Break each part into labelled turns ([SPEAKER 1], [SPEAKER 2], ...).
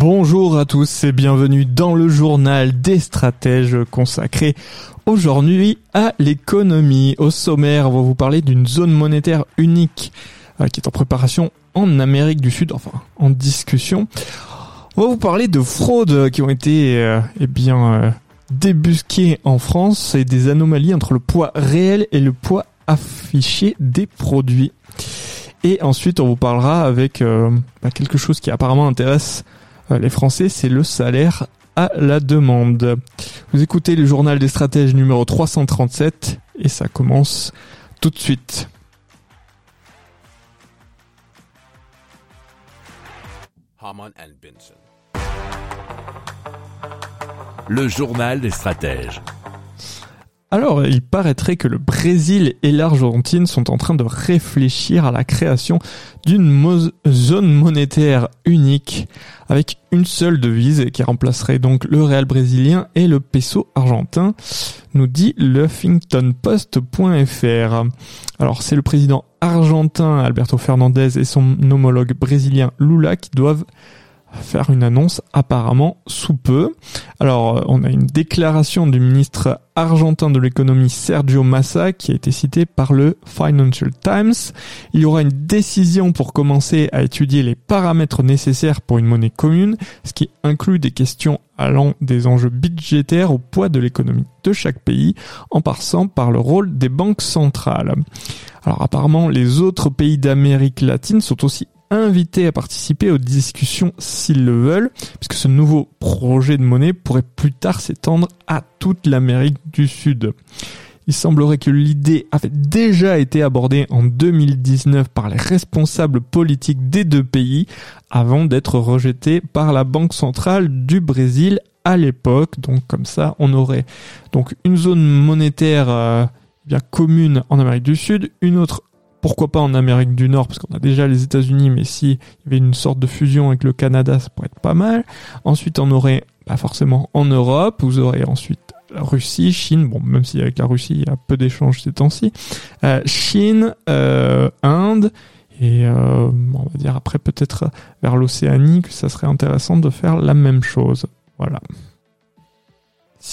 [SPEAKER 1] Bonjour à tous et bienvenue dans le journal des stratèges consacré aujourd'hui à l'économie. Au sommaire, on va vous parler d'une zone monétaire unique euh, qui est en préparation en Amérique du Sud, enfin en discussion. On va vous parler de fraudes qui ont été euh, eh bien euh, débusquées en France et des anomalies entre le poids réel et le poids affiché des produits. Et ensuite, on vous parlera avec bah, quelque chose qui apparemment intéresse les Français, c'est le salaire à la demande. Vous écoutez le journal des stratèges numéro 337 et ça commence tout de suite.
[SPEAKER 2] Le journal des stratèges.
[SPEAKER 1] Alors, il paraîtrait que le Brésil et l'Argentine sont en train de réfléchir à la création d'une zone monétaire unique avec une seule devise qui remplacerait donc le réal brésilien et le peso argentin, nous dit le HuffingtonPost.fr. Alors, c'est le président argentin Alberto Fernandez et son homologue brésilien Lula qui doivent faire une annonce apparemment sous peu. Alors, euh, on a une déclaration du ministre argentin de l'économie Sergio Massa qui a été citée par le Financial Times. Il y aura une décision pour commencer à étudier les paramètres nécessaires pour une monnaie commune, ce qui inclut des questions allant des enjeux budgétaires au poids de l'économie de chaque pays, en passant par le rôle des banques centrales. Alors apparemment, les autres pays d'Amérique latine sont aussi invités à participer aux discussions s'ils le veulent, puisque ce nouveau projet de monnaie pourrait plus tard s'étendre à toute l'Amérique du Sud. Il semblerait que l'idée avait déjà été abordée en 2019 par les responsables politiques des deux pays avant d'être rejetée par la Banque centrale du Brésil à l'époque. Donc comme ça, on aurait donc une zone monétaire euh, bien commune en Amérique du Sud, une autre pourquoi pas en Amérique du Nord, parce qu'on a déjà les États-Unis, mais si il y avait une sorte de fusion avec le Canada, ça pourrait être pas mal. Ensuite, on aurait pas forcément en Europe, vous aurez ensuite Russie, Chine, bon, même si avec la Russie, il y a peu d'échanges ces temps-ci, euh, Chine, euh, Inde, et euh, on va dire après peut-être vers l'Océanie, que ça serait intéressant de faire la même chose. Voilà.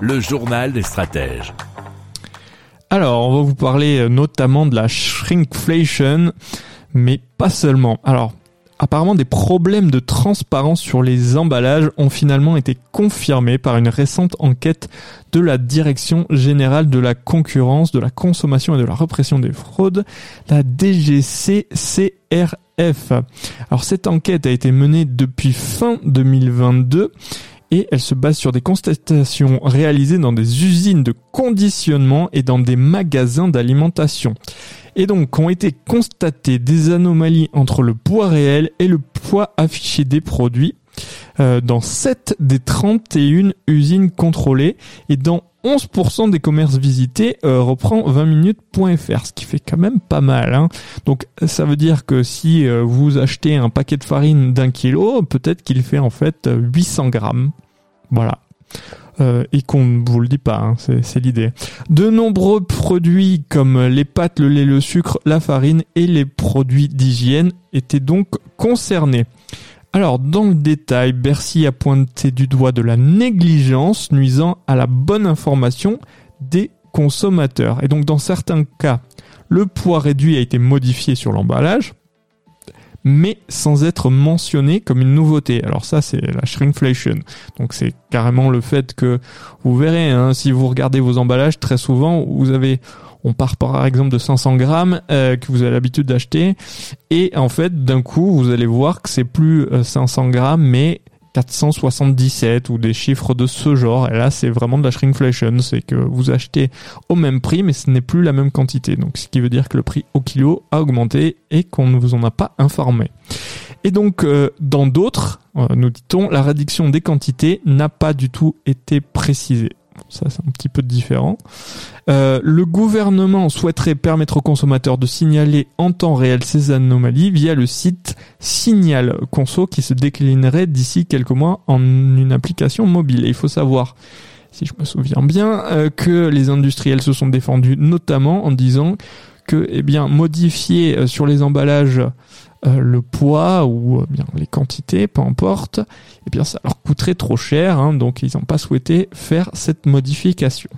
[SPEAKER 2] Le journal des stratèges.
[SPEAKER 1] Alors, on va vous parler euh, notamment de la shrinkflation, mais pas seulement. Alors, apparemment des problèmes de transparence sur les emballages ont finalement été confirmés par une récente enquête de la Direction générale de la concurrence, de la consommation et de la répression des fraudes, la DGCCRF. Alors cette enquête a été menée depuis fin 2022 et elle se base sur des constatations réalisées dans des usines de conditionnement et dans des magasins d'alimentation. Et donc ont été constatées des anomalies entre le poids réel et le poids affiché des produits euh, dans 7 des 31 usines contrôlées et dans 11% des commerces visités euh, reprend 20minutes.fr, ce qui fait quand même pas mal. Hein. Donc ça veut dire que si euh, vous achetez un paquet de farine d'un kilo, peut-être qu'il fait en fait 800 grammes. Voilà. Euh, et qu'on ne vous le dit pas, hein, c'est l'idée. De nombreux produits comme les pâtes, le lait, le sucre, la farine et les produits d'hygiène étaient donc concernés. Alors, dans le détail, Bercy a pointé du doigt de la négligence nuisant à la bonne information des consommateurs. Et donc, dans certains cas, le poids réduit a été modifié sur l'emballage, mais sans être mentionné comme une nouveauté. Alors ça, c'est la shrinkflation. Donc c'est carrément le fait que vous verrez, hein, si vous regardez vos emballages, très souvent, vous avez on part par exemple de 500 grammes euh, que vous avez l'habitude d'acheter et en fait d'un coup vous allez voir que c'est plus 500 grammes mais 477 ou des chiffres de ce genre. Et là, c'est vraiment de la shrinkflation. C'est que vous achetez au même prix, mais ce n'est plus la même quantité. Donc, ce qui veut dire que le prix au kilo a augmenté et qu'on ne vous en a pas informé. Et donc, euh, dans d'autres, euh, nous dit-on, la réduction des quantités n'a pas du tout été précisée. Ça, c'est un petit peu différent. Euh, le gouvernement souhaiterait permettre aux consommateurs de signaler en temps réel ces anomalies via le site Signal Conso qui se déclinerait d'ici quelques mois en une application mobile. Et il faut savoir, si je me souviens bien, euh, que les industriels se sont défendus notamment en disant que, eh bien, modifier euh, sur les emballages le poids ou bien les quantités, peu importe, eh bien ça leur coûterait trop cher, hein, donc ils n'ont pas souhaité faire cette modification.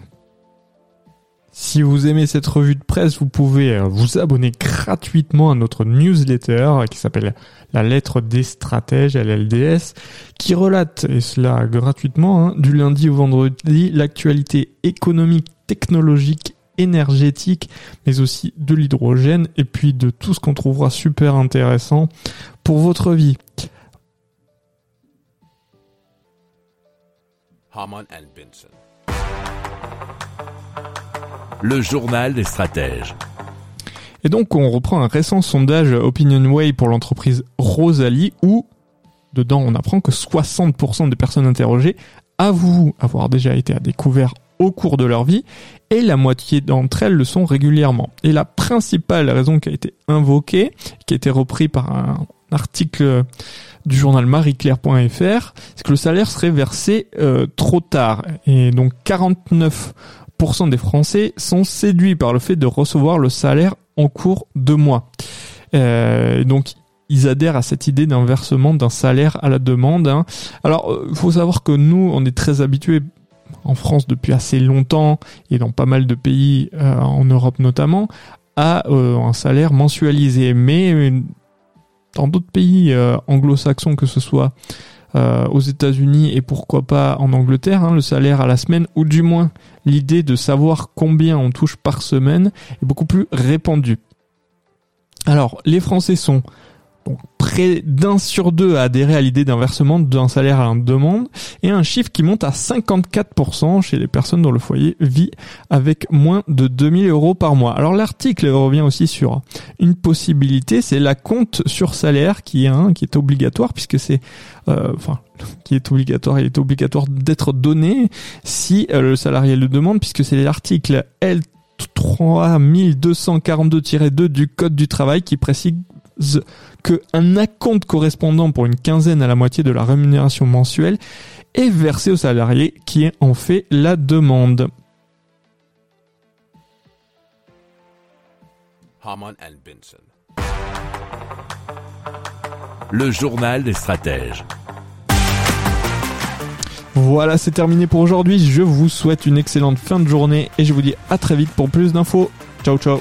[SPEAKER 1] Si vous aimez cette revue de presse, vous pouvez euh, vous abonner gratuitement à notre newsletter qui s'appelle La lettre des stratèges, LLDS, qui relate, et cela gratuitement, hein, du lundi au vendredi, l'actualité économique, technologique, énergétique, mais aussi de l'hydrogène, et puis de tout ce qu'on trouvera super intéressant pour votre vie.
[SPEAKER 2] Le journal des stratèges.
[SPEAKER 1] Et donc on reprend un récent sondage OpinionWay pour l'entreprise Rosalie où dedans on apprend que 60% des personnes interrogées avouent avoir déjà été à découvert au cours de leur vie et la moitié d'entre elles le sont régulièrement. Et la principale raison qui a été invoquée, qui a été repris par un article du journal marieclaire.fr, c'est que le salaire serait versé euh, trop tard. Et donc 49% des Français sont séduits par le fait de recevoir le salaire en cours de mois. Euh, donc ils adhèrent à cette idée d'un versement d'un salaire à la demande. Hein. Alors, il euh, faut savoir que nous, on est très habitués en France depuis assez longtemps et dans pas mal de pays euh, en Europe notamment à un salaire mensualisé. Mais dans d'autres pays anglo-saxons, que ce soit euh, aux États-Unis et pourquoi pas en Angleterre, hein, le salaire à la semaine, ou du moins l'idée de savoir combien on touche par semaine est beaucoup plus répandue. Alors, les Français sont près d'un sur deux a adhéré à l'idée d'un versement d'un salaire à une demande et un chiffre qui monte à 54% chez les personnes dont le foyer vit avec moins de 2000 euros par mois. Alors l'article revient aussi sur une possibilité, c'est la compte sur salaire qui est un, qui est obligatoire puisque c'est euh, qui est obligatoire, il est obligatoire d'être donné si euh, le salarié le demande puisque c'est l'article L 3242-2 du Code du travail qui précise que un acompte correspondant pour une quinzaine à la moitié de la rémunération mensuelle est versé au salarié qui en fait la demande.
[SPEAKER 2] Le journal des stratèges.
[SPEAKER 1] Voilà, c'est terminé pour aujourd'hui. Je vous souhaite une excellente fin de journée et je vous dis à très vite pour plus d'infos. Ciao ciao